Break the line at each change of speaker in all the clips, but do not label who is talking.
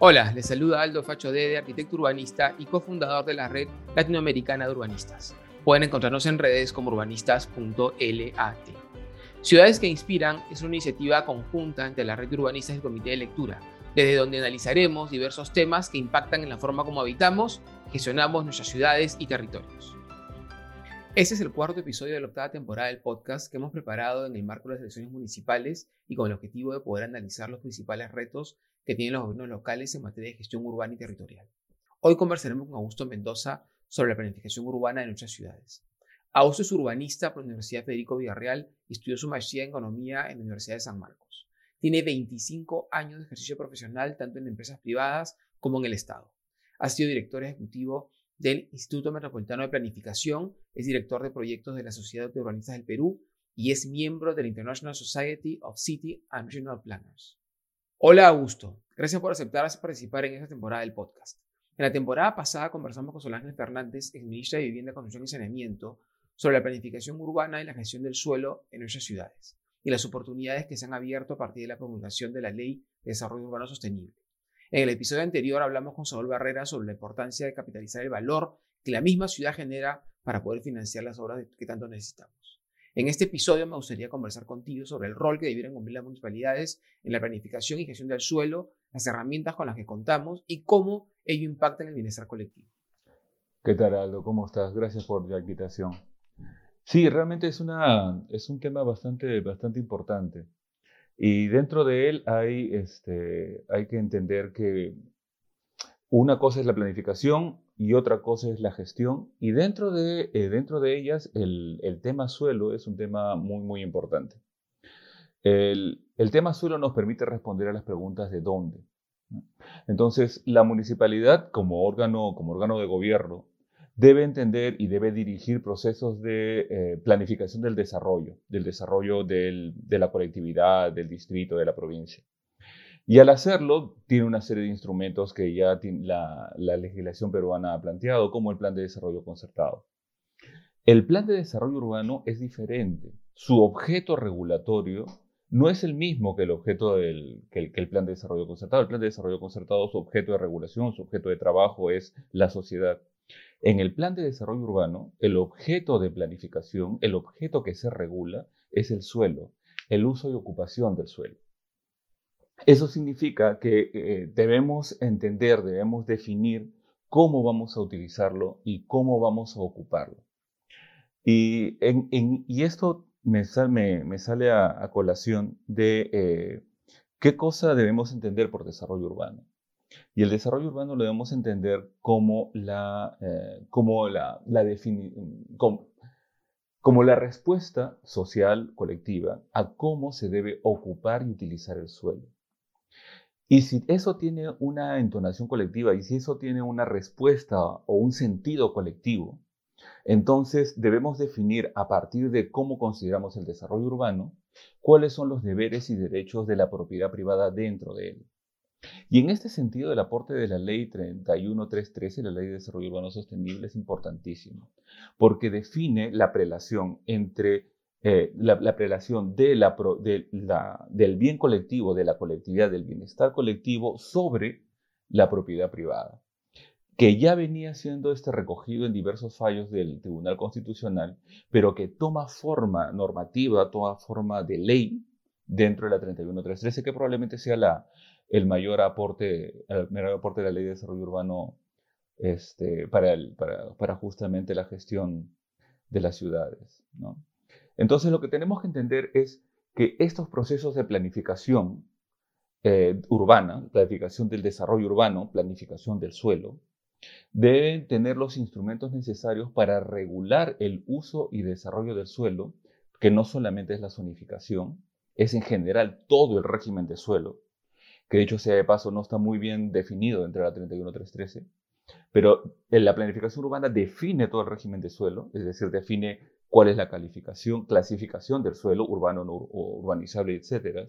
Hola, les saluda Aldo Facho Dede, arquitecto urbanista y cofundador de la red latinoamericana de urbanistas. Pueden encontrarnos en redes como urbanistas.lat. Ciudades que Inspiran es una iniciativa conjunta entre la red de urbanistas y el Comité de Lectura, desde donde analizaremos diversos temas que impactan en la forma como habitamos, gestionamos nuestras ciudades y territorios. Este es el cuarto episodio de la octava temporada del podcast que hemos preparado en el marco de las elecciones municipales y con el objetivo de poder analizar los principales retos que tienen los gobiernos locales en materia de gestión urbana y territorial. Hoy conversaremos con Augusto Mendoza sobre la planificación urbana de nuestras ciudades. Augusto es urbanista por la Universidad Federico Villarreal y estudió su maestría en economía en la Universidad de San Marcos. Tiene 25 años de ejercicio profesional tanto en empresas privadas como en el Estado. Ha sido director ejecutivo del Instituto Metropolitano de Planificación, es director de proyectos de la Sociedad de Urbanistas del Perú y es miembro de la International Society of City and Regional Planners. Hola Augusto, gracias por aceptar participar en esta temporada del podcast. En la temporada pasada conversamos con Solange Fernández, ex ministra de Vivienda, Construcción y Saneamiento, sobre la planificación urbana y la gestión del suelo en nuestras ciudades y las oportunidades que se han abierto a partir de la promulgación de la Ley de Desarrollo Urbano Sostenible. En el episodio anterior hablamos con Saúl Barrera sobre la importancia de capitalizar el valor que la misma ciudad genera para poder financiar las obras que tanto necesitamos. En este episodio me gustaría conversar contigo sobre el rol que debieran cumplir las municipalidades en la planificación y gestión del suelo, las herramientas con las que contamos y cómo ello impacta en el bienestar colectivo.
¿Qué tal, Aldo? ¿Cómo estás? Gracias por la invitación. Sí, realmente es, una, es un tema bastante, bastante importante. Y dentro de él hay, este, hay que entender que una cosa es la planificación y otra cosa es la gestión. Y dentro de, eh, dentro de ellas, el, el, tema suelo es un tema muy, muy importante. El, el, tema suelo nos permite responder a las preguntas de dónde. Entonces, la municipalidad como órgano, como órgano de gobierno debe entender y debe dirigir procesos de eh, planificación del desarrollo, del desarrollo de la colectividad, del distrito, de la provincia. Y al hacerlo, tiene una serie de instrumentos que ya la, la legislación peruana ha planteado, como el plan de desarrollo concertado. El plan de desarrollo urbano es diferente. Su objeto regulatorio no es el mismo que el objeto del que el, que el, plan de desarrollo concertado. El plan de desarrollo concertado, su objeto de regulación, su objeto de trabajo es la sociedad. En el plan de desarrollo urbano, el objeto de planificación, el objeto que se regula, es el suelo, el uso y ocupación del suelo. Eso significa que eh, debemos entender, debemos definir cómo vamos a utilizarlo y cómo vamos a ocuparlo. Y, esto me, sale a, colación de eh, qué cosa debemos entender por desarrollo urbano. Y el desarrollo urbano lo debemos entender como la, eh, como la, como, como la respuesta social colectiva a cómo se debe ocupar y utilizar el suelo. Y si eso tiene una entonación colectiva y si eso tiene una respuesta o un sentido colectivo, entonces debemos definir a partir de cómo consideramos el desarrollo urbano cuáles son los deberes y derechos de la propiedad privada dentro de él. Y en este sentido, el aporte de la Ley 31313, la Ley de Desarrollo Urbano Sostenible, es importantísimo, porque define la prelación entre eh, la, prelación la, del bien colectivo, de la colectividad, del bienestar colectivo sobre la propiedad privada, que ya venía siendo este recogido en diversos fallos del Tribunal Constitucional, pero que toma forma normativa, toma forma de ley dentro de la 31313, que probablemente sea la, el mayor aporte, el mayor aporte de la ley de desarrollo urbano este, para, para, justamente la gestión de las ciudades. ¿no? Entonces lo que tenemos que entender es que estos procesos de planificación eh, urbana, planificación del desarrollo urbano, planificación del suelo, deben tener los instrumentos necesarios para regular el uso y desarrollo del suelo, que no solamente es la zonificación, es en general todo el régimen de suelo, que dicho sea de paso no está muy bien definido entre la 31313, pero la planificación urbana define todo el régimen de suelo, es decir, define cuál es la calificación, clasificación del suelo, urbano o urbanizable, etc.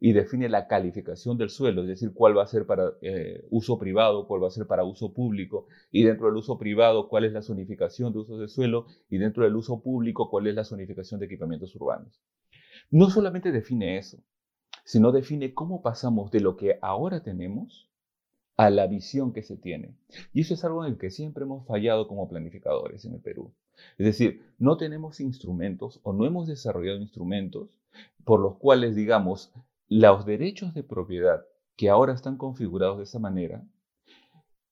Y define la calificación del suelo, es decir, cuál va a ser para eh, uso privado, cuál va a ser para uso público, y dentro del uso privado, cuál es la zonificación de usos de suelo, y dentro del uso público, cuál es la zonificación de equipamientos urbanos. No solamente define eso, sino define cómo pasamos de lo que ahora tenemos a la visión que se tiene. Y eso es algo en el que siempre hemos fallado como planificadores en el Perú. Es decir, no tenemos instrumentos o no hemos desarrollado instrumentos por los cuales, digamos, los derechos de propiedad que ahora están configurados de esa manera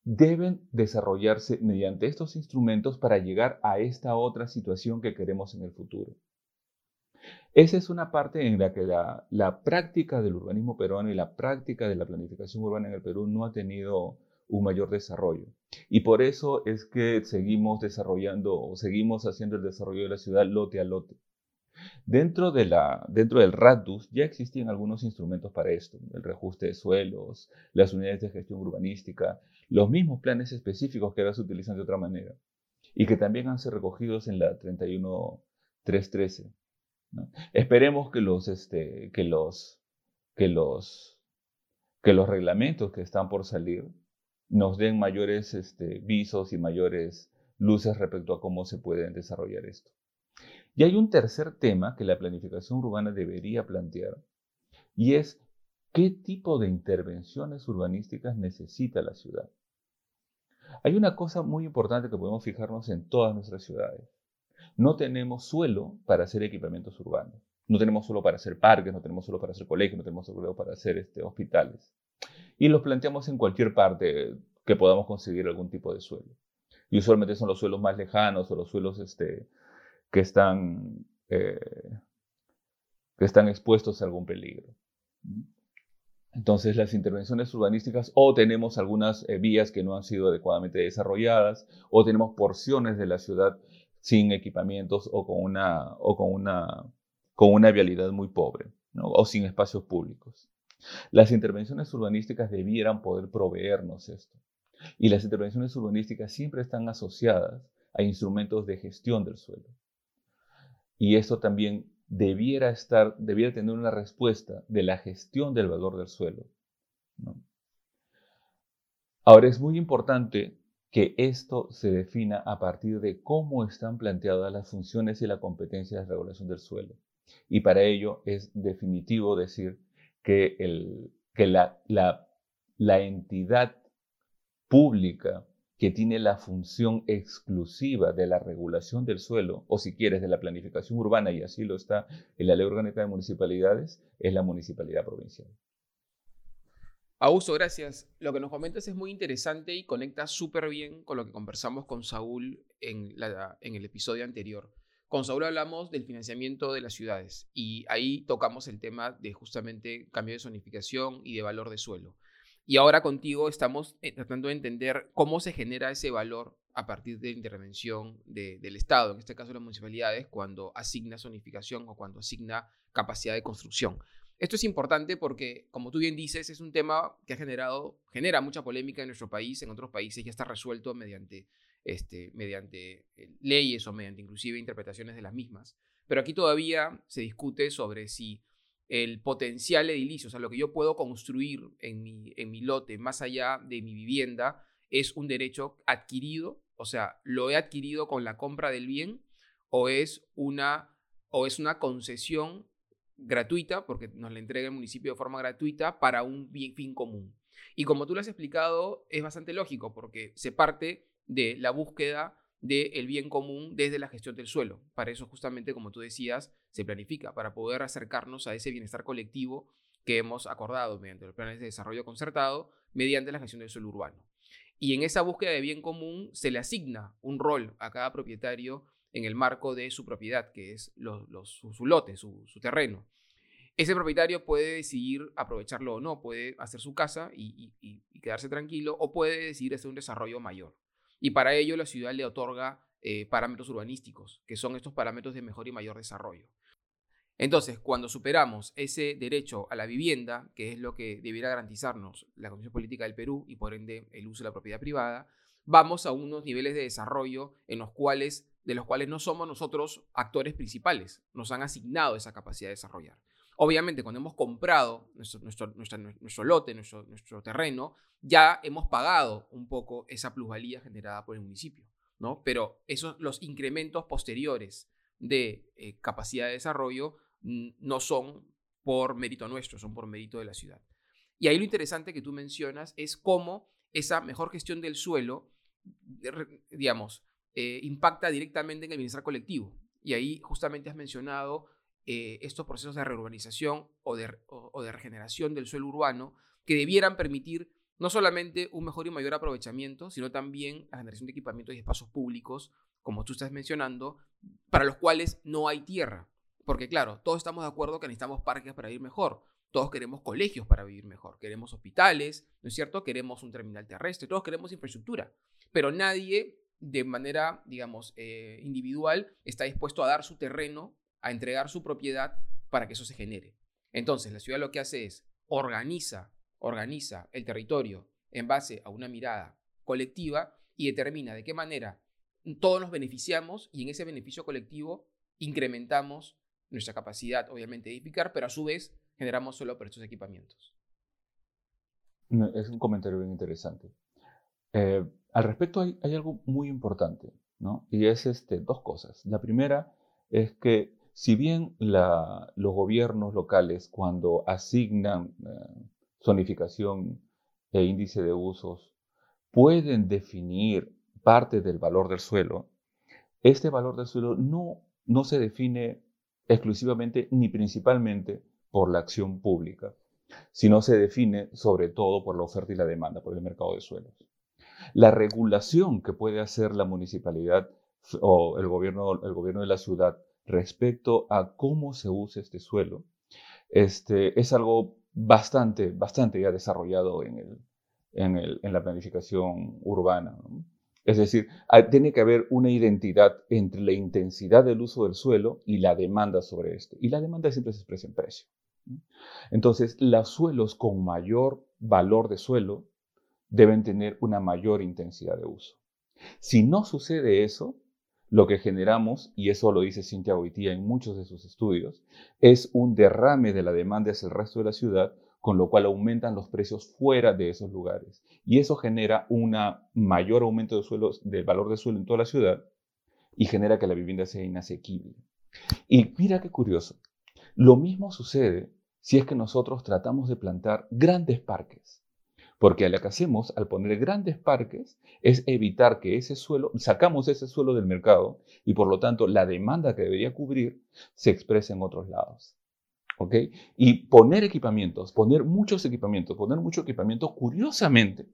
deben desarrollarse mediante estos instrumentos para llegar a esta otra situación que queremos en el futuro. Esa es una parte en la que la, práctica del urbanismo peruano y la práctica de la planificación urbana en el Perú no ha tenido un mayor desarrollo. Y por eso es que seguimos desarrollando o seguimos haciendo el desarrollo de la ciudad lote a lote. Dentro, de la, dentro del RADUS ya existían algunos instrumentos para esto, el reajuste de suelos, las unidades de gestión urbanística, los mismos planes específicos que ahora se utilizan de otra manera y que también han sido recogidos en la 31313. Esperemos que los, este, que, los, que, los, que los reglamentos que están por salir nos den mayores este, visos y mayores luces respecto a cómo se pueden desarrollar esto. Y hay un tercer tema que la planificación urbana debería plantear, y es qué tipo de intervenciones urbanísticas necesita la ciudad. Hay una cosa muy importante que podemos fijarnos en todas nuestras ciudades. No tenemos suelo para hacer equipamientos urbanos. No tenemos suelo para hacer parques, no tenemos suelo para hacer colegios, no tenemos suelo para hacer este, hospitales. Y los planteamos en cualquier parte que podamos conseguir algún tipo de suelo. Y usualmente son los suelos más lejanos o los suelos este, que, están, eh, que están expuestos a algún peligro. Entonces las intervenciones urbanísticas o tenemos algunas eh, vías que no han sido adecuadamente desarrolladas o tenemos porciones de la ciudad sin equipamientos o con una, o con una, con una vialidad muy pobre o sin espacios públicos. Las intervenciones urbanísticas debieran poder proveernos esto. Y las intervenciones urbanísticas siempre están asociadas a instrumentos de gestión del suelo. Y esto también debiera estar, debiera tener una respuesta de la gestión del valor del suelo. Ahora es muy importante que esto se defina a partir de cómo están planteadas las funciones y la competencia de regulación del suelo. Y para ello es definitivo decir que, la, entidad pública que tiene la función exclusiva de la regulación del suelo, o si quieres, de la planificación urbana, y así lo está en la Ley Orgánica de Municipalidades, es la Municipalidad Provincial.
Augusto, gracias. Lo que nos comentas es muy interesante y conecta súper bien con lo que conversamos con Saúl en el episodio anterior. Con Saúl hablamos del financiamiento de las ciudades y ahí tocamos el tema de justamente cambio de zonificación y de valor de suelo. Y ahora contigo estamos eh, tratando de entender cómo se genera ese valor a partir de la intervención del Estado, en este caso las municipalidades, cuando asigna zonificación o cuando asigna capacidad de construcción. Esto es importante porque, como tú bien dices, es un tema que ha generado, genera mucha polémica en nuestro país, en otros países ya está resuelto mediante, este, mediante eh, leyes o mediante inclusive interpretaciones de las mismas. Pero aquí todavía se discute sobre si el potencial edilicio, o sea, lo que yo puedo construir en mi, en mi lote más allá de mi vivienda, es un derecho adquirido, o sea, lo he adquirido con la compra del bien o es una, o es una concesión gratuita, porque nos la entrega el municipio de forma gratuita para un bien, fin común. Y como tú lo has explicado, es bastante lógico, porque se parte de la búsqueda del bien común desde la gestión del suelo. Para eso justamente, como tú decías, se planifica, para poder acercarnos a ese bienestar colectivo que hemos acordado mediante los planes de desarrollo concertado, mediante la gestión del suelo urbano. Y en esa búsqueda de bien común se le asigna un rol a cada propietario en el marco de su propiedad, que es su, lote, su, terreno. Ese propietario puede decidir aprovecharlo o no, puede hacer su casa y, y quedarse tranquilo, o puede decidir hacer un desarrollo mayor. Y para ello la ciudad le otorga eh, parámetros urbanísticos, que son estos parámetros de mejor y mayor desarrollo. Entonces, cuando superamos ese derecho a la vivienda, que es lo que debiera garantizarnos la Constitución Política del Perú y por ende el uso de la propiedad privada, vamos a unos niveles de desarrollo en los cuales, de los cuales no somos nosotros actores principales, nos han asignado esa capacidad de desarrollar. Obviamente, cuando hemos comprado nuestro, nuestro, lote, nuestro, nuestro, terreno, ya hemos pagado un poco esa plusvalía generada por el municipio, ¿no? Pero esos, los incrementos posteriores de eh, capacidad de desarrollo no son por mérito nuestro, son por mérito de la ciudad. Y ahí lo interesante que tú mencionas es cómo esa mejor gestión del suelo, digamos, eh, impacta directamente en el bienestar colectivo. Y ahí justamente has mencionado eh, estos procesos de reurbanización o de, o de regeneración del suelo urbano que debieran permitir no solamente un mejor y mayor aprovechamiento, sino también la generación de equipamientos y espacios públicos, como tú estás mencionando, para los cuales no hay tierra. Porque claro, todos estamos de acuerdo que necesitamos parques para vivir mejor, todos queremos colegios para vivir mejor, queremos hospitales, ¿no es cierto? Queremos un terminal terrestre, todos queremos infraestructura, pero nadie de manera, digamos, eh, individual está dispuesto a dar su terreno, a entregar su propiedad para que eso se genere. Entonces, la ciudad lo que hace es organiza organiza el territorio en base a una mirada colectiva y determina de qué manera todos nos beneficiamos y en ese beneficio colectivo incrementamos nuestra capacidad, obviamente, de edificar, pero a su vez generamos solo por estos equipamientos.
Es un comentario bien interesante. Eh, al respecto hay, algo muy importante, ¿no? Y es este, dos cosas. La primera es que si bien los gobiernos locales cuando asignan eh, zonificación e índice de usos pueden definir parte del valor del suelo, este valor del suelo no, no se define exclusivamente ni principalmente por la acción pública, sino se define sobre todo por la oferta y la demanda, por el mercado de suelos. La regulación que puede hacer la municipalidad o el gobierno, el gobierno de la ciudad respecto a cómo se usa este suelo este, es algo bastante, bastante ya desarrollado en, el, en, el, en la planificación urbana. Es decir, tiene que haber una identidad entre la intensidad del uso del suelo y la demanda sobre esto. Y la demanda siempre se expresa en precio. Entonces, los suelos con mayor valor de suelo deben tener una mayor intensidad de uso. Si no sucede eso, lo que generamos, y eso lo dice Cintia Goitía en muchos de sus estudios, es un derrame de la demanda hacia el resto de la ciudad, con lo cual aumentan los precios fuera de esos lugares. Y eso genera un mayor aumento de suelos, del valor de suelo en toda la ciudad y genera que la vivienda sea inasequible. Y mira qué curioso. Lo mismo sucede si es que nosotros tratamos de plantar grandes parques porque lo que hacemos al poner grandes parques es evitar que ese suelo, sacamos ese suelo del mercado y por lo tanto la demanda que debería cubrir se expresa en otros lados. ¿Ok? Y poner equipamientos, poner muchos equipamientos, poner mucho equipamiento, curiosamente,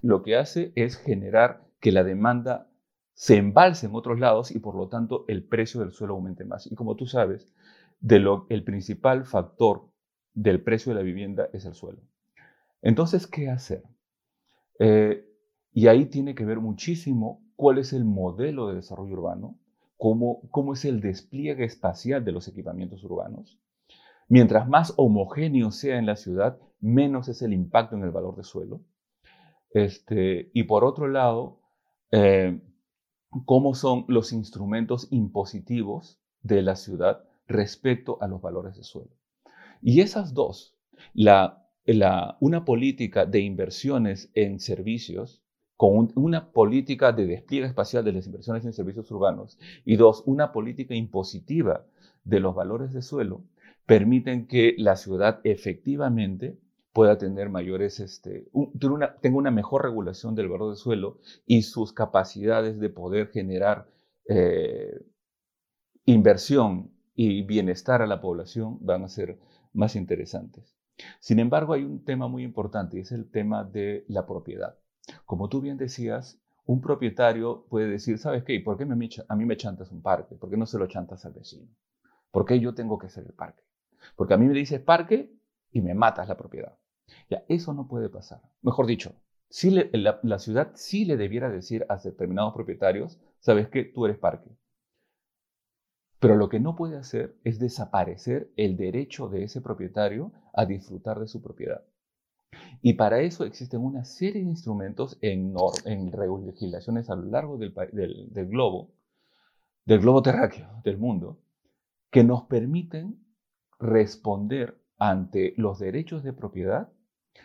lo que hace es generar que la demanda se embalse en otros lados y por lo tanto el precio del suelo aumente más. Y como tú sabes, el principal factor del precio de la vivienda es el suelo. Entonces, ¿qué hacer? Eh, y ahí tiene que ver muchísimo cuál es el modelo de desarrollo urbano, cómo, cómo es el despliegue espacial de los equipamientos urbanos. Mientras más homogéneo sea en la ciudad, menos es el impacto en el valor de suelo. Este, y por otro lado, eh, cómo son los instrumentos impositivos de la ciudad respecto a los valores de suelo. Y esas dos, la una política de inversiones en servicios, con una política de despliegue espacial de las inversiones en servicios urbanos, y dos, una política impositiva de los valores de suelo, permiten que la ciudad efectivamente pueda tener mayores, este, tenga una mejor regulación del valor de suelo y sus capacidades de poder generar eh, inversión y bienestar a la población van a ser más interesantes. Sin embargo, hay un tema muy importante y es el tema de la propiedad. Como tú bien decías, un propietario puede decir, ¿sabes qué? ¿Por qué a mí me chantas un parque? ¿Por qué no se lo chantas al vecino? ¿Por qué yo tengo que ser el parque? Porque a mí me dices parque y me matas la propiedad. Ya, eso no puede pasar. Mejor dicho, si la, la, ciudad sí le debiera decir a determinados propietarios, ¿sabes qué? Tú eres parque. Pero lo que no puede hacer es desaparecer el derecho de ese propietario a disfrutar de su propiedad. Y para eso existen una serie de instrumentos en, en legislaciones a lo largo del, globo, del globo terráqueo, del mundo, que nos permiten responder ante los derechos de propiedad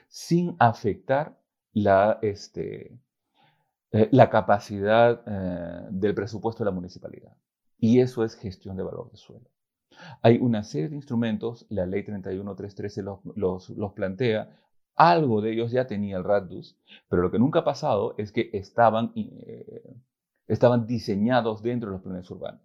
sin afectar la, este, eh, capacidad eh, del presupuesto de la municipalidad. Y eso es gestión de valor de suelo. Hay una serie de instrumentos, la ley 31313 los, los, los plantea, Algo de ellos ya tenía el RADUS, pero lo que nunca ha pasado es que estaban, eh, estaban diseñados dentro de los planes urbanos.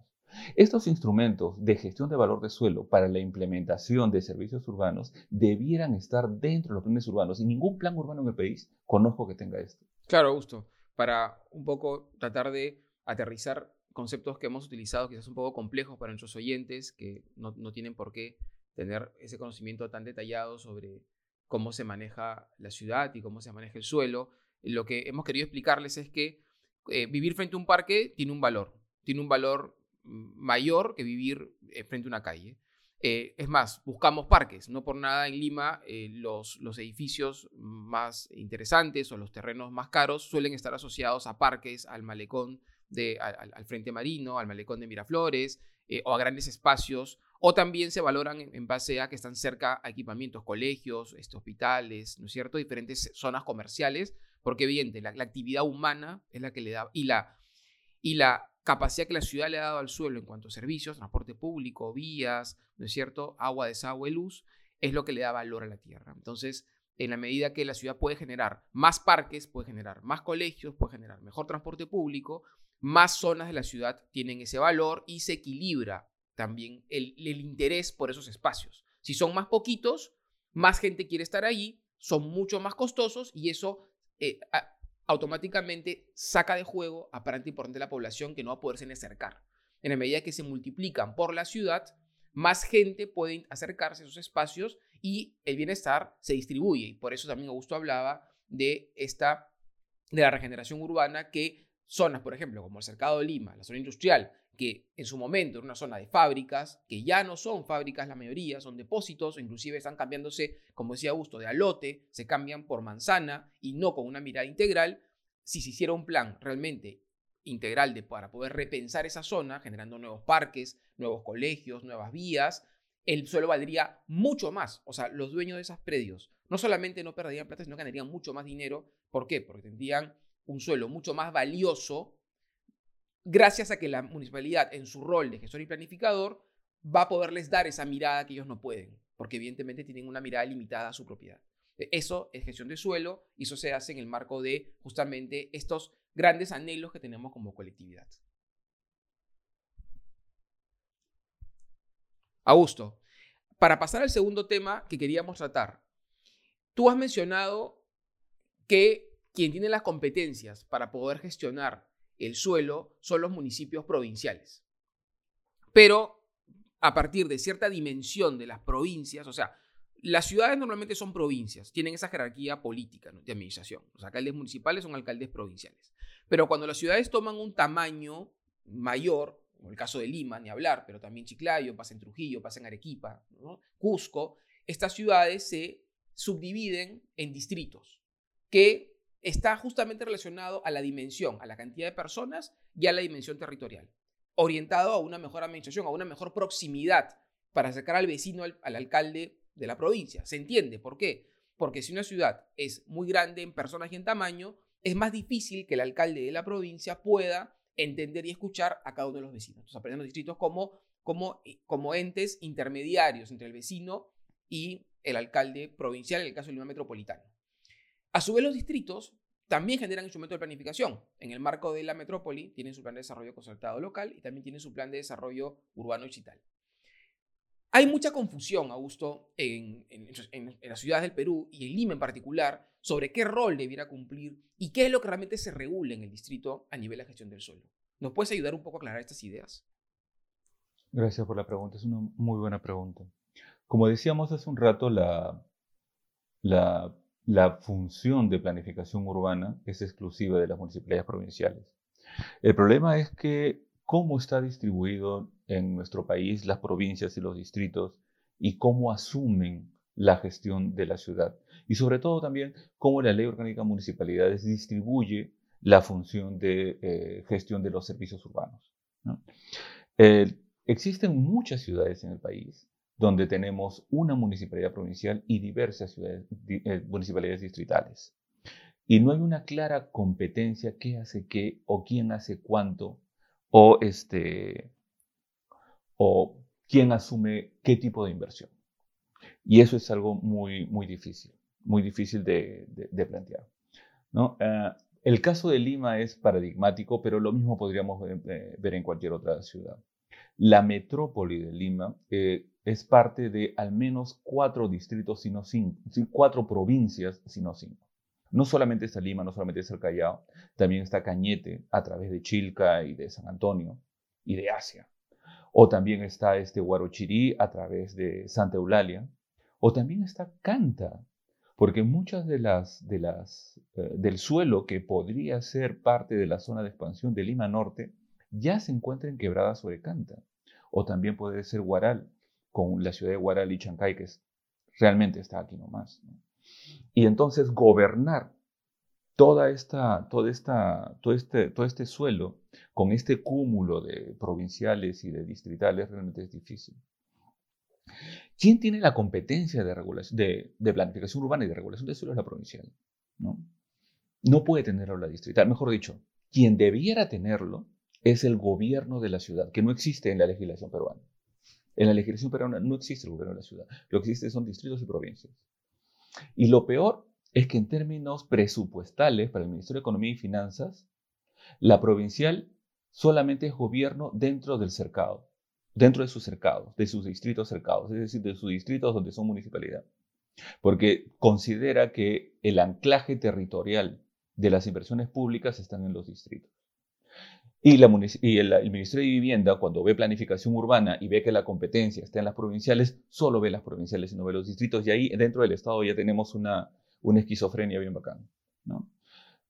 Estos instrumentos de gestión de valor de suelo para la implementación de servicios urbanos debieran estar dentro de los planes urbanos y ningún plan urbano en el país conozco que tenga esto.
Claro, Augusto, para un poco tratar de aterrizar conceptos que hemos utilizado, quizás un poco complejos para nuestros oyentes, que no, no tienen por qué tener ese conocimiento tan detallado sobre cómo se maneja la ciudad y cómo se maneja el suelo. Lo que hemos querido explicarles es que eh, vivir frente a un parque tiene un valor, tiene un valor mayor que vivir eh, frente a una calle. Eh, es más, buscamos parques. No por nada en Lima eh, los, los edificios más interesantes o los terrenos más caros suelen estar asociados a parques, al malecón, de, al, Frente Marino, al malecón de Miraflores o a grandes espacios. O también se valoran en, base a que están cerca a equipamientos, colegios, este, hospitales, ¿no es cierto? Diferentes zonas comerciales, porque evidente, la, la actividad humana es la que le da, y la, y la capacidad que la ciudad le ha dado al suelo en cuanto a servicios, transporte público, vías, ¿no es cierto? Agua, desagüe, luz, es lo que le da valor a la tierra. Entonces, en la medida que la ciudad puede generar más parques, puede generar más colegios, puede generar mejor transporte público, más zonas de la ciudad tienen ese valor y se equilibra también el, interés por esos espacios. Si son más poquitos, más gente quiere estar allí, son mucho más costosos y eso eh, automáticamente saca de juego a parte importante de la población que no va a poderse acercar. En la medida que se multiplican por la ciudad, más gente puede acercarse a esos espacios y el bienestar se distribuye. Y por eso también Augusto hablaba de esta de la regeneración urbana que zonas, por ejemplo, como el Cercado de Lima, la zona industrial, que en su momento era una zona de fábricas, que ya no son fábricas la mayoría, son depósitos, inclusive están cambiándose, como decía Augusto, de alote, se cambian por manzana y no con una mirada integral. Si se hiciera un plan realmente integral de, para poder repensar esa zona, generando nuevos parques, nuevos colegios, nuevas vías, el suelo valdría mucho más. O sea, los dueños de esos predios no solamente no perderían plata, sino ganarían mucho más dinero. ¿Por qué? Porque tendrían un suelo mucho más valioso gracias a que la municipalidad en su rol de gestor y planificador va a poderles dar esa mirada que ellos no pueden, porque evidentemente tienen una mirada limitada a su propiedad. E, eso es gestión de suelo y eso se hace en el marco de justamente estos grandes anhelos que tenemos como colectividad. Augusto, para pasar al segundo tema que queríamos tratar, tú has mencionado que quien tiene las competencias para poder gestionar el suelo son los municipios provinciales. Pero a partir de cierta dimensión de las provincias, o sea, las ciudades normalmente son provincias, tienen esa jerarquía política de administración. Los alcaldes municipales son alcaldes provinciales. Pero cuando las ciudades toman un tamaño mayor, como el caso de Lima, ni hablar, pero también Chiclayo, pasa en Trujillo, pasa en Arequipa, Cusco, estas ciudades se subdividen en distritos que está justamente relacionado a la dimensión, a la cantidad de personas y a la dimensión territorial, orientado a una mejor administración, a una mejor proximidad para acercar al vecino, al, alcalde de la provincia. ¿Se entiende? ¿Por qué? Porque si una ciudad es muy grande en personas y en tamaño, es más difícil que el alcalde de la provincia pueda entender y escuchar a cada uno de los vecinos. Entonces aprenden los distritos como, como, eh, como entes intermediarios entre el vecino y el alcalde provincial, en el caso del Lima Metropolitano. A su vez, los distritos también generan instrumentos de planificación. En el marco de la metrópoli tienen su plan de desarrollo concertado local y también tienen su plan de desarrollo urbano y digital. Hay mucha confusión, Augusto, en, las ciudades del Perú y en Lima en particular, sobre qué rol debiera cumplir y qué es lo que realmente se regula en el distrito a nivel de gestión del suelo. ¿Nos puedes ayudar un poco a aclarar estas ideas?
Gracias por la pregunta, es una muy buena pregunta. Como decíamos hace un rato, la la función de planificación urbana es exclusiva de las municipalidades provinciales. El problema es que cómo está distribuido en nuestro país las provincias y los distritos y cómo asumen la gestión de la ciudad. Y sobre todo también cómo la ley orgánica de municipalidades distribuye la función de eh, gestión de los servicios urbanos. existen muchas ciudades en el país donde tenemos una municipalidad provincial y diversas eh, municipalidades distritales. Y no hay una clara competencia qué hace qué o quién hace cuánto o, este, o quién asume qué tipo de inversión. Y eso es algo muy, muy difícil. muy difícil de, plantear. ¿no? Eh, el caso de Lima es paradigmático, pero lo mismo podríamos ver en cualquier otra ciudad. La metrópoli de Lima es parte de al menos cuatro distritos, sino cinco, cuatro provincias, sino cinco. No solamente está Lima, no solamente está el Callao, también está Cañete a través de Chilca y de San Antonio y de Asia. O también está este Huarochirí a través de Santa Eulalia. O también está Canta, porque muchas de las, de las eh, del suelo que podría ser parte de la zona de expansión de Lima Norte ya se encuentra en quebrada sobre Canta. O también puede ser Guaral, con la ciudad de Guaral y Chancay, que realmente está aquí nomás. Y entonces gobernar toda esta, toda esta, todo, este, todo este suelo con este cúmulo de provinciales y de distritales realmente es difícil. ¿Quién tiene la competencia de, regulación, de, planificación urbana y de regulación de suelo es la provincial? ¿no? no puede tenerlo la distrital. Mejor dicho, quien debiera tenerlo es el gobierno de la ciudad, que no existe en la legislación peruana. En la legislación peruana no existe el gobierno de la ciudad. Lo que existe son distritos y provincias. Y lo peor es que en términos presupuestales para el Ministerio de Economía y Finanzas, la provincial solamente es gobierno dentro del cercado, dentro de sus cercados, de sus distritos cercados, es decir, de sus distritos donde son municipalidad. Porque considera que el anclaje territorial de las inversiones públicas están en los distritos. Y, el, Ministerio de Vivienda, cuando ve planificación urbana y ve que la competencia está en las provinciales, solo ve las provinciales y no ve los distritos. Y ahí dentro del Estado ya tenemos una, una esquizofrenia bien bacana. ¿no?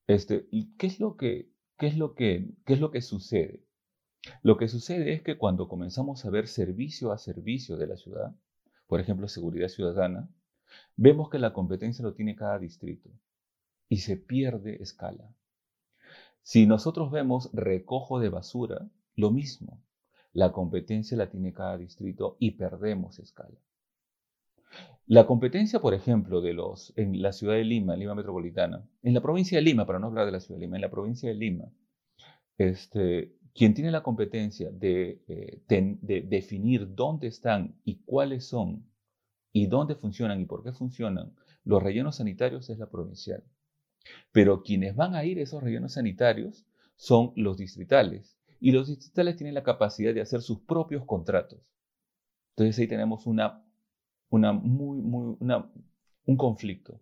Este, ¿qué, es lo que, qué, es lo que, ¿Qué es lo que sucede? Lo que sucede es que cuando comenzamos a ver servicio a servicio de la ciudad, por ejemplo, seguridad ciudadana, vemos que la competencia lo tiene cada distrito y se pierde escala. Si nosotros vemos recojo de basura, lo mismo. La competencia la tiene cada distrito y perdemos escala. La competencia, por ejemplo, de los, en la ciudad de Lima, Lima metropolitana, en la provincia de Lima, para no hablar de la ciudad de Lima, en la provincia de Lima, este, quien tiene la competencia de, eh, de definir dónde están y cuáles son y dónde funcionan y por qué funcionan los rellenos sanitarios es la provincial. Pero quienes van a ir a esos rellenos sanitarios son los distritales. Y los distritales tienen la capacidad de hacer sus propios contratos. Entonces ahí tenemos una, una muy, muy, un conflicto.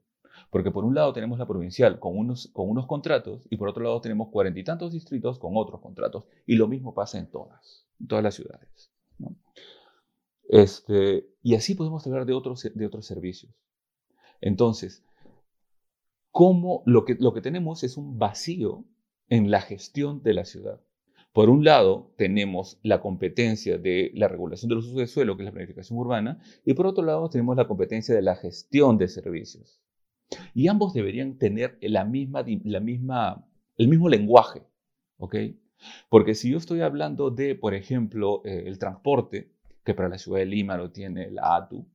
Porque por un lado tenemos la provincial con unos, con unos contratos y por otro lado tenemos cuarenta y tantos distritos con otros contratos. Y lo mismo pasa en todas, todas las ciudades. Este, y así podemos hablar de otros, de otros servicios. Entonces, cómo lo que, lo que tenemos es un vacío en la gestión de la ciudad. Por un lado, tenemos la competencia de la regulación de los usos de suelo, que es la planificación urbana, y por otro lado, tenemos la competencia de la gestión de servicios. Y ambos deberían tener la misma, la misma, el mismo lenguaje, ¿ok? Porque si yo estoy hablando de, por ejemplo, eh, el transporte, que para la ciudad de Lima lo tiene la ATU,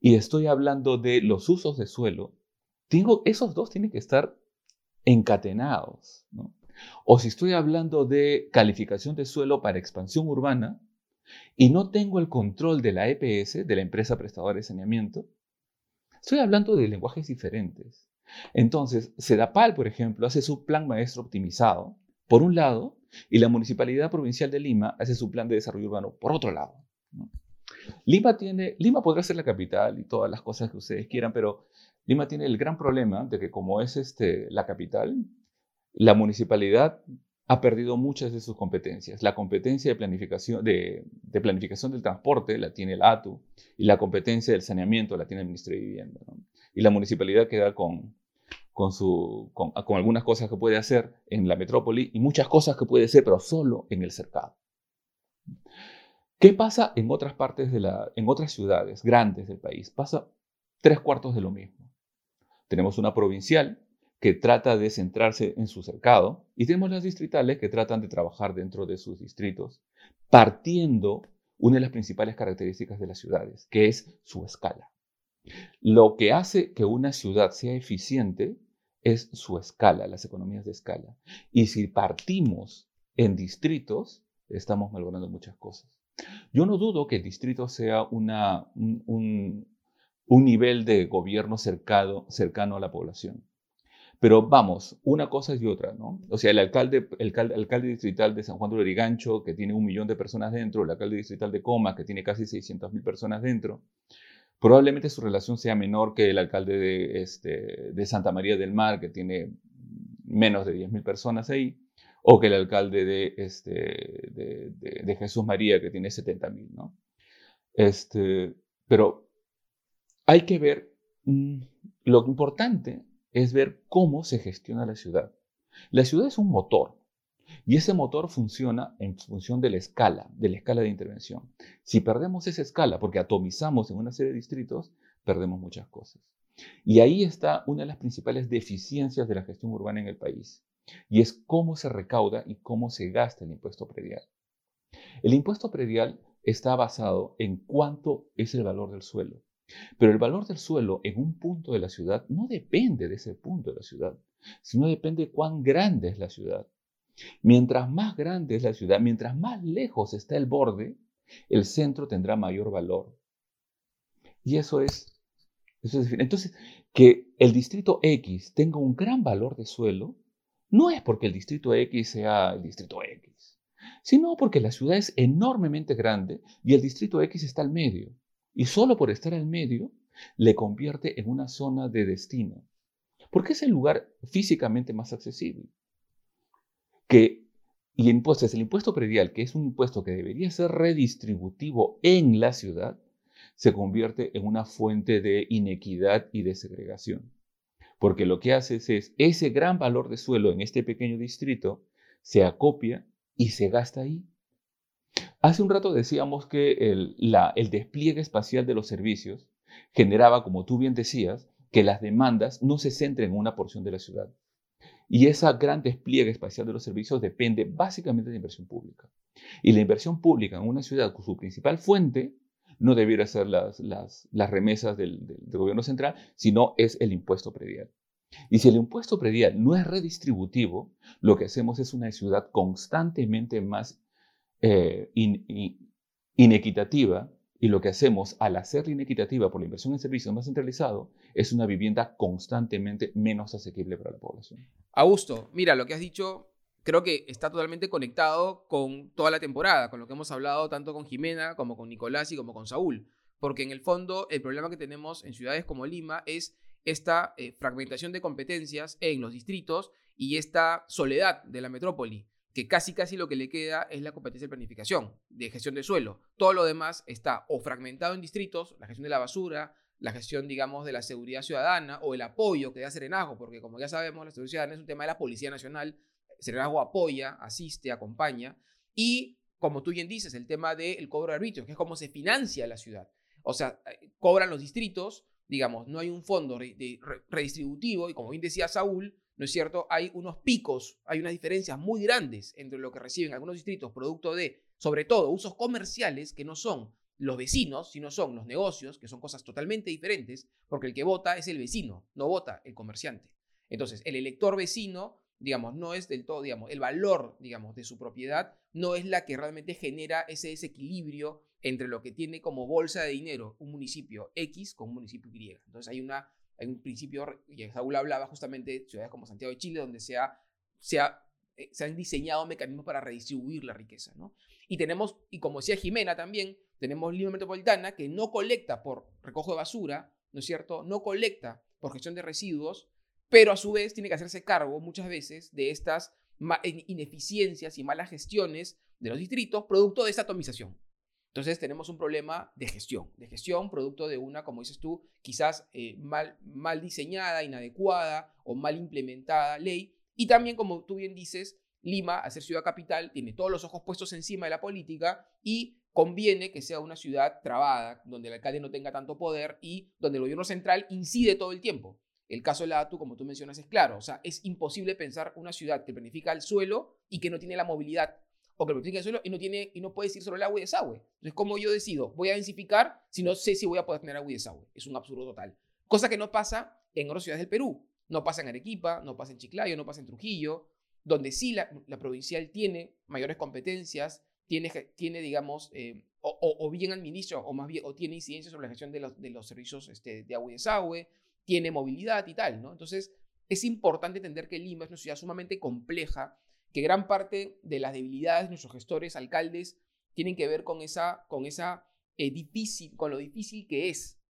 y estoy hablando de los usos de suelo, esos dos tienen que estar encatenados. O si estoy hablando de calificación de suelo para expansión urbana y no tengo el control de la EPS, de la empresa prestadora de saneamiento, estoy hablando de lenguajes diferentes. Entonces, Sedapal, por ejemplo, hace su plan maestro optimizado, por un lado, y la Municipalidad Provincial de Lima hace su plan de desarrollo urbano, por otro lado. Lima, tiene, Lima podrá ser la capital y todas las cosas que ustedes quieran, pero Lima tiene el gran problema de que como es este, la capital, la municipalidad ha perdido muchas de sus competencias. La competencia de planificación, de, planificación del transporte la tiene el ATU y la competencia del saneamiento la tiene el Ministerio de Vivienda. Y la municipalidad queda con, con, algunas cosas que puede hacer en la metrópoli y muchas cosas que puede hacer, pero solo en el cercado. ¿Qué pasa en otras partes de la, en otras ciudades grandes del país? Pasa tres cuartos de lo mismo. Tenemos una provincial que trata de centrarse en su cercado y tenemos las distritales que tratan de trabajar dentro de sus distritos, partiendo una de las principales características de las ciudades, que es su escala. Lo que hace que una ciudad sea eficiente es su escala, las economías de escala. Y si partimos en distritos, estamos malogrando muchas cosas. Yo no dudo que el distrito sea un, nivel de gobierno cercano, a la población. Pero vamos, una cosa y otra, ¿no? O sea, el alcalde, distrital de San Juan de Lurigancho, que tiene un millón de personas dentro, el alcalde distrital de Coma, que tiene casi 600 mil personas dentro, probablemente su relación sea menor que el alcalde de, este, de Santa María del Mar, que tiene menos de 10 mil personas ahí, o que el alcalde de, este, de, Jesús María, que tiene 70 mil, ¿no? Este, pero hay que ver, mm, lo importante es ver cómo se gestiona la ciudad. La ciudad es un motor y ese motor funciona en función de la escala, de la escala de intervención. Si perdemos esa escala porque atomizamos en una serie de distritos, perdemos muchas cosas. Y ahí está una de las principales deficiencias de la gestión urbana en el país, y es cómo se recauda y cómo se gasta el impuesto predial. El impuesto predial está basado en cuánto es el valor del suelo. Pero el valor del suelo en un punto de la ciudad no depende de ese punto de la ciudad, sino depende de cuán grande es la ciudad. Mientras más grande es la ciudad, mientras más lejos está el borde, el centro tendrá mayor valor. Y eso es, eso es entonces que el distrito X tenga un gran valor de suelo no es porque el distrito X sea el distrito X, sino porque la ciudad es enormemente grande y el distrito X está al medio y solo por estar al medio le convierte en una zona de destino, porque es el lugar físicamente más accesible. Que, y entonces el impuesto predial, que es un impuesto que debería ser redistributivo en la ciudad, se convierte en una fuente de inequidad y de segregación. Porque lo que hace es ese gran valor de suelo en este pequeño distrito se acopia y se gasta ahí Hace un rato decíamos que el, despliegue espacial de los servicios generaba, como tú bien decías, que las demandas no se centren en una porción de la ciudad. Y ese gran despliegue espacial de los servicios depende básicamente de inversión pública. Y la inversión pública en una ciudad, con su principal fuente, no debiera ser las, remesas del, del, gobierno central, sino es el impuesto predial. Y si el impuesto predial no es redistributivo, lo que hacemos es una ciudad constantemente más eh, inequitativa y lo que hacemos al hacerla inequitativa por la inversión en servicios más centralizado es una vivienda constantemente menos asequible para la población.
Augusto, mira, lo que has dicho creo que está totalmente conectado con toda la temporada, con lo que hemos hablado tanto con Jimena como con Nicolás y como con Saúl, porque en el fondo el problema que tenemos en ciudades como Lima es esta eh, fragmentación de competencias en los distritos y esta soledad de la metrópoli que casi casi lo que le queda es la competencia de planificación, de gestión de suelo. Todo lo demás está o fragmentado en distritos, la gestión de la basura, la gestión, digamos, de la seguridad ciudadana o el apoyo que da Serenazgo, porque como ya sabemos, la seguridad ciudadana es un tema de la Policía Nacional, Serenazgo apoya, asiste, acompaña, y como tú bien dices, el tema del cobro de arbitrios, que es cómo se financia la ciudad. O sea, eh, cobran los distritos, digamos, no hay un fondo redistributivo, y como bien decía Saúl, ¿no es cierto? Hay unos picos, hay unas diferencias muy grandes entre lo que reciben algunos distritos producto de, sobre todo, usos comerciales que no son los vecinos, sino son los negocios, que son cosas totalmente diferentes, porque el que vota es el vecino, no vota el comerciante. Entonces, el elector vecino, digamos, no es del todo, digamos, el valor, digamos, de su propiedad no es la que realmente genera ese desequilibrio entre lo que tiene como bolsa de dinero un municipio X con un municipio Y. Entonces hay una hay un principio, y Saúl hablaba justamente de ciudades como Santiago de Chile, donde se, eh, se, han diseñado mecanismos para redistribuir la riqueza. ¿no? Y tenemos, y como decía Jimena también, tenemos Lima Metropolitana que no colecta por recojo de basura, ¿no es cierto? No colecta por gestión de residuos, pero a su vez tiene que hacerse cargo muchas veces de estas ineficiencias y malas gestiones de los distritos producto de esta atomización. Entonces tenemos un problema de gestión, de gestión producto de una, como dices tú, quizás eh, mal, diseñada, inadecuada o mal implementada ley. Y también, como tú bien dices, Lima, al ser ciudad capital, tiene todos los ojos puestos encima de la política y conviene que sea una ciudad trabada, donde el alcalde no tenga tanto poder y donde el gobierno central incide todo el tiempo. El caso de la ATU, como tú mencionas, es claro. O sea, es imposible pensar una ciudad que planifica el suelo y que no tiene la movilidad o que lo el suelo y no, tiene, y no puedes ir sobre el agua y desagüe. Entonces, ¿cómo yo decido? Voy a densificar si no sé si voy a poder tener agua y desagüe. Es un absurdo total. Cosa que no pasa en otras ciudades del Perú. No pasa en Arequipa, no pasa en Chiclayo, no pasa en Trujillo, donde sí la, provincial tiene mayores competencias tiene, tiene digamos, eh, o, bien administra o más bien o tiene incidencia sobre la gestión de los, de los servicios este, de agua y desagüe, tiene movilidad y tal, ¿no? Entonces, es importante entender que Lima es una ciudad sumamente compleja, que gran parte de las debilidades de nuestros gestores, alcaldes, tienen que ver con esa, con esa eh, difícil, con lo difícil que es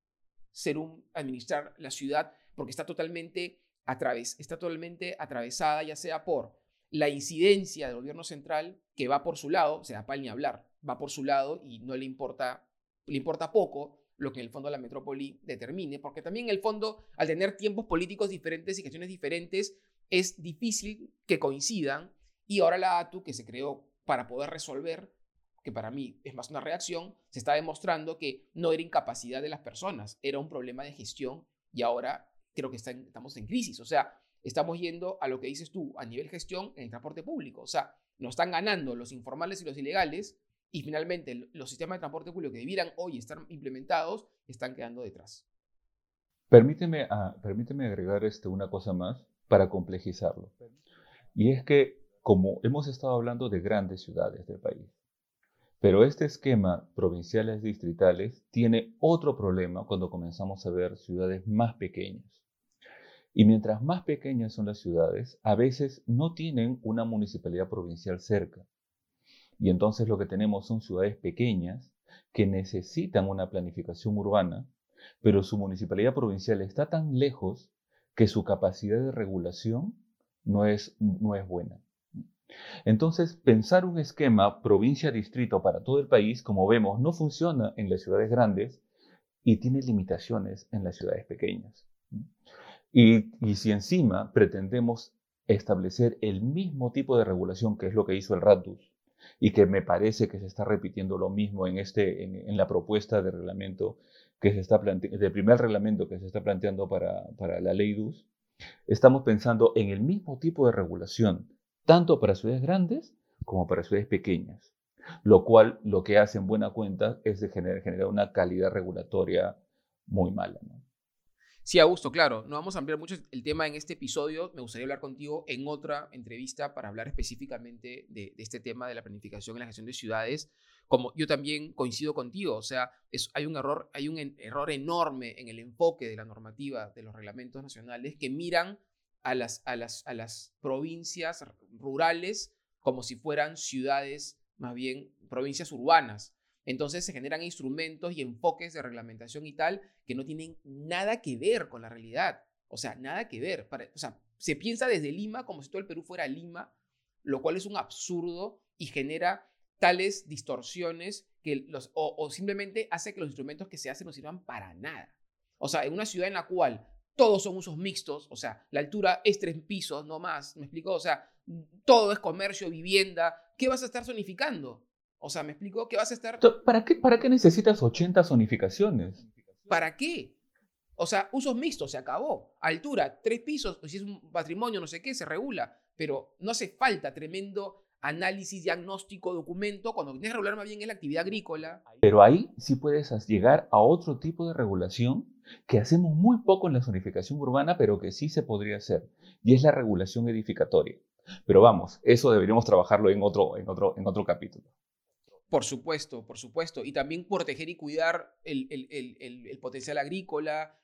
ser un, administrar la ciudad, porque está totalmente, atraves, está totalmente atravesada, ya sea por la incidencia del gobierno central, que va por su lado, o sea, para ni hablar, va por su lado y no le importa, le importa poco lo que el fondo la metrópoli determine, porque también el fondo, al tener tiempos políticos diferentes y gestiones diferentes, es difícil que coincidan. Y ahora la ATU, que se creó para poder resolver, que para mí es más una reacción, se está demostrando que no era incapacidad de las personas, era un problema de gestión y ahora creo que estamos en crisis. O sea, estamos yendo a lo que dices tú, a nivel gestión en el transporte público. O sea, nos están ganando los informales y los ilegales y finalmente los sistemas de transporte público que debieran hoy estar implementados están quedando detrás.
Permíteme, ah, permíteme agregar este, una cosa más para complejizarlo. Y es que como hemos estado hablando de grandes ciudades del país, pero este esquema provinciales distritales tiene otro problema cuando comenzamos a ver ciudades más pequeñas. Y mientras más pequeñas son las ciudades, a veces no tienen una municipalidad provincial cerca. Y entonces lo que tenemos son ciudades pequeñas que necesitan una planificación urbana, pero su municipalidad provincial está tan lejos que su capacidad de regulación no es, no es buena. Entonces, pensar un esquema provincia-distrito para todo el país, como vemos, no funciona en las ciudades grandes y tiene limitaciones en las ciudades pequeñas. Y, y si encima pretendemos establecer el mismo tipo de regulación que es lo que hizo el RATUS, y que me parece que se está repitiendo lo mismo en, este, en, la propuesta de reglamento que se está de primer reglamento que se está planteando para, para la ley DUS, estamos pensando en el mismo tipo de regulación, tanto para ciudades grandes como para ciudades pequeñas, lo cual lo que hace en buena cuenta es generar, una calidad regulatoria muy mala.
Sí, Augusto, claro, no vamos a ampliar mucho el tema en este episodio. Me gustaría hablar contigo en otra entrevista para hablar específicamente de, este tema de la planificación y la gestión de ciudades. Como yo también coincido contigo, o sea, hay un error, hay un error enorme en el enfoque de la normativa de los reglamentos nacionales que miran a las, a las, a las provincias rurales como si fueran ciudades, más bien provincias urbanas. Entonces se generan instrumentos y enfoques de reglamentación y tal que no tienen nada que ver con la realidad. O sea, nada que ver. o sea, se piensa desde Lima como si todo el Perú fuera Lima, lo cual es un absurdo y genera tales distorsiones que los, o, simplemente hace que los instrumentos que se hacen no sirvan para nada. O sea, en una ciudad en la cual todos son usos mixtos, o sea, la altura es tres pisos, no más, ¿me explico? O sea, todo es comercio, vivienda, ¿qué vas a estar zonificando? O sea, ¿me explico? ¿Qué vas a estar...
¿Para qué, para qué necesitas 80 zonificaciones?
¿Para qué? O sea, usos mixtos, se acabó. Altura, tres pisos, si es un patrimonio, no sé qué, se regula. Pero no hace falta tremendo análisis, diagnóstico, documento, cuando tienes que regular más bien es la actividad agrícola.
Pero ahí sí puedes llegar a otro tipo de regulación que hacemos muy poco en la zonificación urbana, pero que sí se podría hacer, y es la regulación edificatoria. Pero vamos, eso deberíamos trabajarlo en otro, en otro, en otro capítulo.
Por supuesto, por supuesto. Y también proteger y cuidar el, potencial agrícola,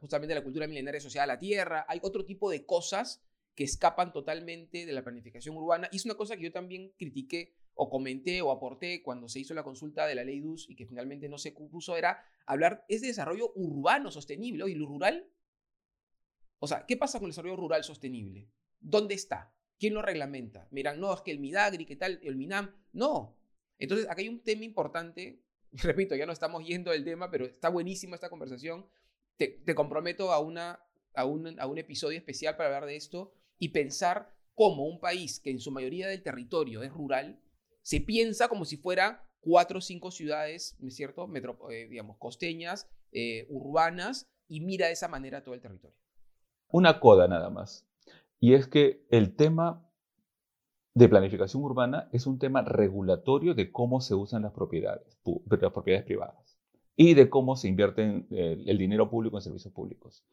justamente la cultura milenaria asociada a la tierra. Hay otro tipo de cosas que escapan totalmente de la planificación urbana. Y es una cosa que yo también critiqué o comenté o aporté cuando se hizo la consulta de la ley DUS y que finalmente no se puso, era hablar, es de desarrollo urbano sostenible. ¿Y lo rural? O sea, ¿qué pasa con el desarrollo rural sostenible? ¿Dónde está? ¿Quién lo reglamenta? Miran, no, es que el Midagri, ¿qué tal? El MINAM. No, entonces, acá hay un tema importante. Repito, ya no estamos yendo del tema, pero está buenísima esta conversación. Te, comprometo a, una, a, un, a un episodio especial para hablar de esto y pensar cómo un país que en su mayoría del territorio es rural, se piensa como si fuera cuatro o cinco ciudades, ¿no es cierto?, eh, digamos, costeñas, eh, urbanas, y mira de esa manera todo el territorio.
Una coda nada más. Y es que el tema de planificación urbana es un tema regulatorio de cómo se usan las propiedades, las propiedades privadas y de cómo se invierte eh, el, dinero público en servicios públicos.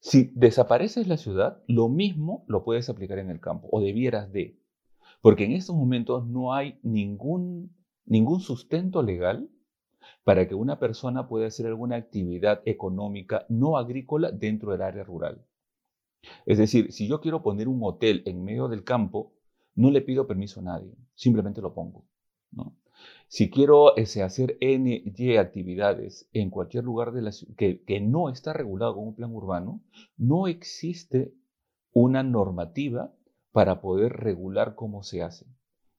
Si desapareces la ciudad, lo mismo lo puedes aplicar en el campo, o debieras de. Porque en estos momentos no hay ningún, ningún sustento legal para que una persona pueda hacer alguna actividad económica no agrícola dentro del área rural. Es decir, si yo quiero poner un hotel en medio del campo, no le pido permiso a nadie, simplemente lo pongo. Si quiero hacer N, Y actividades en cualquier lugar que, no está regulado con un plan urbano, no existe una normativa para poder regular cómo se hace.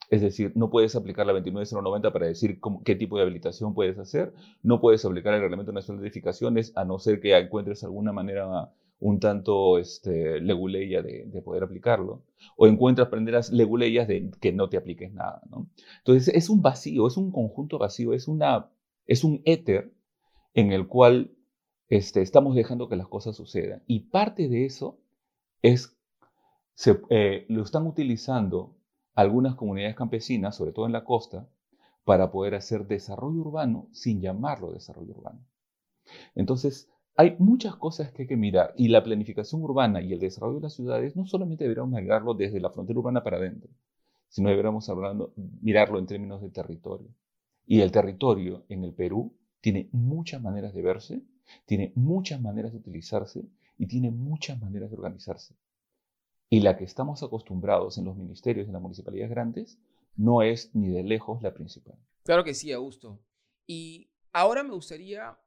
Es decir, no puedes aplicar la 29090 para decir qué tipo de habilitación puedes hacer, no puedes aplicar el Reglamento Nacional de Edificaciones a no ser que encuentres alguna manera un tanto este, leguleya de, poder aplicarlo, o encuentras prenderas leguleyas de que no te apliques nada. ¿no? Entonces es un vacío, es un conjunto vacío, es, una, es un éter en el cual este, estamos dejando que las cosas sucedan. Y parte de eso es, eh, lo están utilizando algunas comunidades campesinas, sobre todo en la costa, para poder hacer desarrollo urbano sin llamarlo desarrollo urbano. Entonces, hay muchas cosas que hay que mirar y la planificación urbana y el desarrollo de las ciudades no solamente deberíamos mirarlo desde la frontera urbana para adentro, sino deberíamos mirarlo en términos de territorio. Y el territorio en el Perú tiene muchas maneras de verse, tiene muchas maneras de utilizarse y tiene muchas maneras de organizarse. Y la que estamos acostumbrados en los ministerios en las municipalidades grandes no es ni de lejos la principal.
Claro que sí, Augusto. Y ahora me gustaría,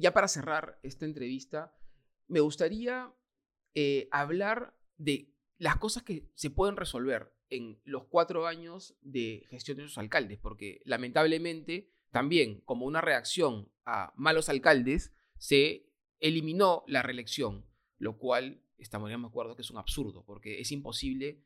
ya para cerrar esta entrevista, me gustaría eh, hablar de las cosas que se pueden resolver en los cuatro años de gestión de los alcaldes, porque lamentablemente también como una reacción a malos alcaldes se eliminó la reelección, lo cual estamos de acuerdo que es un absurdo, porque es imposible,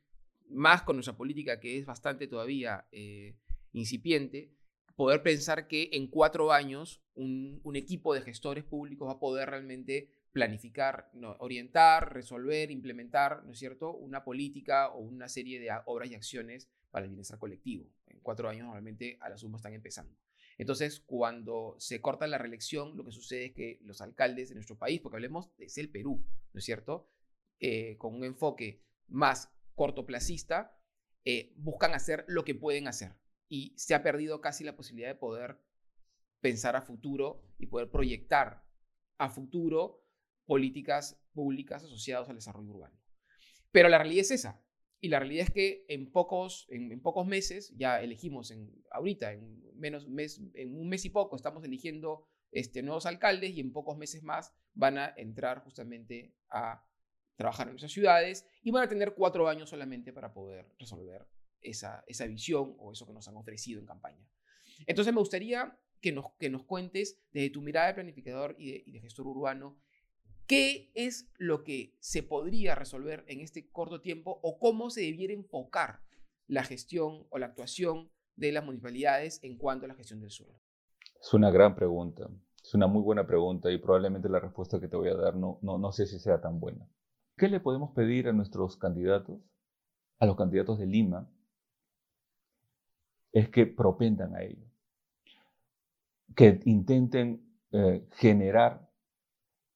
más con nuestra política que es bastante todavía eh, incipiente, poder pensar que en cuatro años un, equipo de gestores públicos va a poder realmente planificar, orientar, resolver, implementar, ¿no es cierto?, una política o una serie de obras y acciones para el bienestar colectivo. En cuatro años normalmente a la suma están empezando. Entonces, cuando se corta la reelección, lo que sucede es que los alcaldes de nuestro país, porque hablemos de el Perú, ¿no es cierto? Eh, con un enfoque más cortoplacista, eh, buscan hacer lo que pueden hacer. Y se ha perdido casi la posibilidad de poder pensar a futuro y poder proyectar a futuro políticas públicas asociadas al desarrollo urbano. Pero la realidad es esa. Y la realidad es que en pocos, en, pocos meses, ya elegimos en, ahorita, en, menos mes, en un mes y poco, estamos eligiendo este, nuevos alcaldes y en pocos meses más van a entrar justamente a trabajar en esas ciudades y van a tener cuatro años solamente para poder resolver esa, esa visión o eso que nos han ofrecido en campaña. Entonces me gustaría que nos, que nos cuentes desde tu mirada de planificador y de, y de gestor urbano, ¿qué es lo que se podría resolver en este corto tiempo o cómo se debiera enfocar la gestión o la actuación de las municipalidades en cuanto a la gestión del suelo?
Es una gran pregunta, es una muy buena pregunta y probablemente la respuesta que te voy a dar no, no, no sé si sea tan buena. ¿Qué le podemos pedir a nuestros candidatos, a los candidatos de Lima? Es que propendan a ello, que intenten eh, generar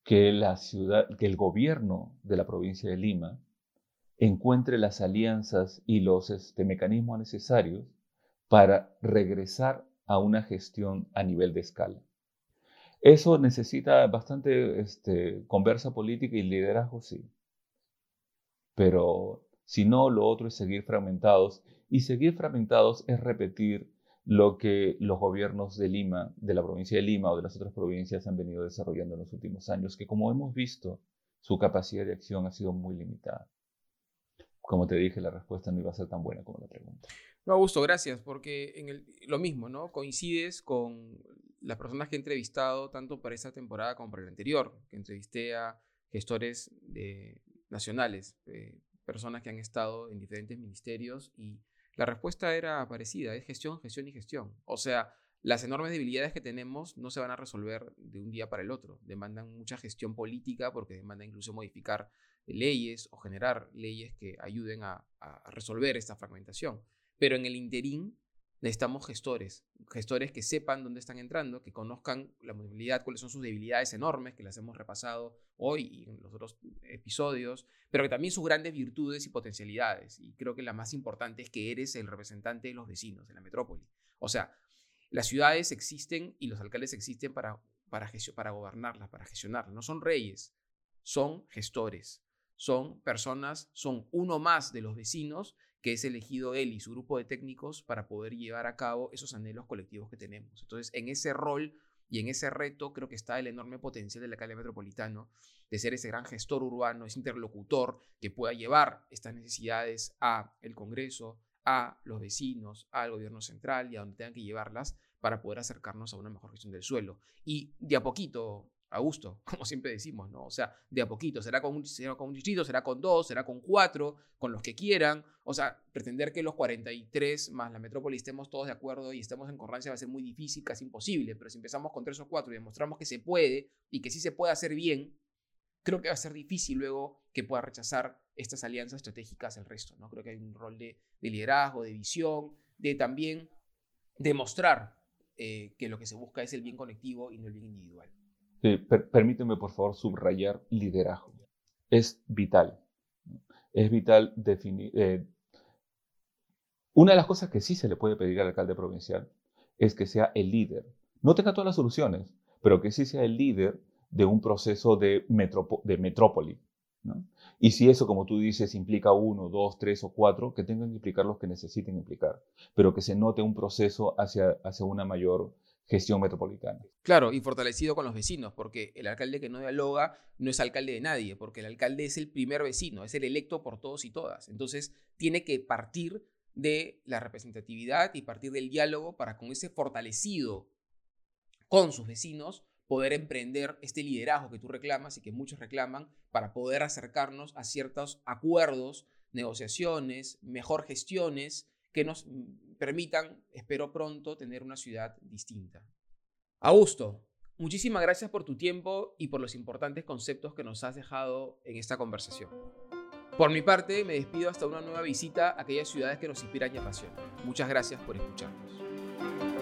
que la ciudad, que el gobierno de la provincia de Lima encuentre las alianzas y los este, mecanismos necesarios para regresar a una gestión a nivel de escala. Eso necesita bastante este, conversa política y liderazgo, sí pero si no, lo otro es seguir fragmentados y seguir fragmentados es repetir lo que los gobiernos de Lima, de la provincia de Lima o de las otras provincias han venido desarrollando en los últimos años, que como hemos visto, su capacidad de acción ha sido muy limitada. Como te dije, la respuesta no iba a ser tan buena como la pregunta.
No, Augusto, gracias, porque en lo mismo, ¿no? Coincides con las personas que he entrevistado, tanto para esta temporada como para la anterior, que entrevisté a gestores de, nacionales, eh, personas que han estado en diferentes ministerios y la respuesta era parecida, es gestión, gestión y gestión. O sea, las enormes debilidades que tenemos no se van a resolver de un día para el otro. Demandan mucha gestión política porque demandan incluso modificar leyes o generar leyes que ayuden a, resolver esta fragmentación. Pero en el interín, necesitamos gestores, gestores que sepan dónde están entrando, que conozcan la movilidad, cuáles son sus debilidades enormes, que las hemos repasado hoy y en los otros episodios, pero que también sus grandes virtudes y potencialidades. Y creo que la más importante es que eres el representante de los vecinos, de la metrópoli. O sea, las ciudades existen y los alcaldes existen para, para, para gobernarlas, para gestionarlas. No son reyes, son gestores, son personas, son uno más de los vecinos que es elegido él y su grupo de técnicos para poder llevar a cabo esos anhelos colectivos que tenemos. Entonces, en ese rol y en ese reto creo que está el enorme potencial del alcalde metropolitano de ser ese gran gestor urbano, ese interlocutor que pueda llevar estas necesidades a el Congreso, a los vecinos, al gobierno central y a donde tengan que llevarlas para poder acercarnos a una mejor gestión del suelo. Y de a poquito, a gusto, como siempre decimos, ¿no? O sea, de a poquito, será con un, será con un distrito, será con dos, será con cuatro, con los que quieran. O sea, pretender que los 43 más la metrópoli estemos todos de acuerdo y estemos en concordancia va a ser muy difícil, casi imposible. Pero si empezamos con tres o cuatro y demostramos que se puede y que sí se puede hacer bien, creo que va a ser difícil luego que pueda rechazar estas alianzas estratégicas el resto, ¿no? Creo que hay un rol de, liderazgo, de visión, de también demostrar eh, que lo que se busca es el bien colectivo y no el bien individual.
Sí, permíteme, por favor, subrayar liderazgo. Es vital. Es vital definir. Eh, una de las cosas que sí se le puede pedir al alcalde provincial es que sea el líder. No tenga todas las soluciones, pero que sí sea el líder de un proceso de, de metrópoli. Y si eso, como tú dices, implica uno, dos, tres o cuatro, que tengan que implicar los que necesiten implicar, pero que se note un proceso hacia, hacia una mayor gestión metropolitana.
Claro, y fortalecido con los vecinos, porque el alcalde que no dialoga no es alcalde de nadie, porque el alcalde es el primer vecino, es el electo por todos y todas. Entonces, tiene que partir de la representatividad y partir del diálogo para con ese fortalecido con sus vecinos poder emprender este liderazgo que tú reclamas y que muchos reclaman para poder acercarnos a ciertos acuerdos, negociaciones, mejor gestiones que nos permitan, espero pronto, tener una ciudad distinta. Augusto, muchísimas gracias por tu tiempo y por los importantes conceptos que nos has dejado en esta conversación. Por mi parte, me despido hasta una nueva visita a aquellas ciudades que nos inspiran y apasionan. Muchas gracias por escucharnos.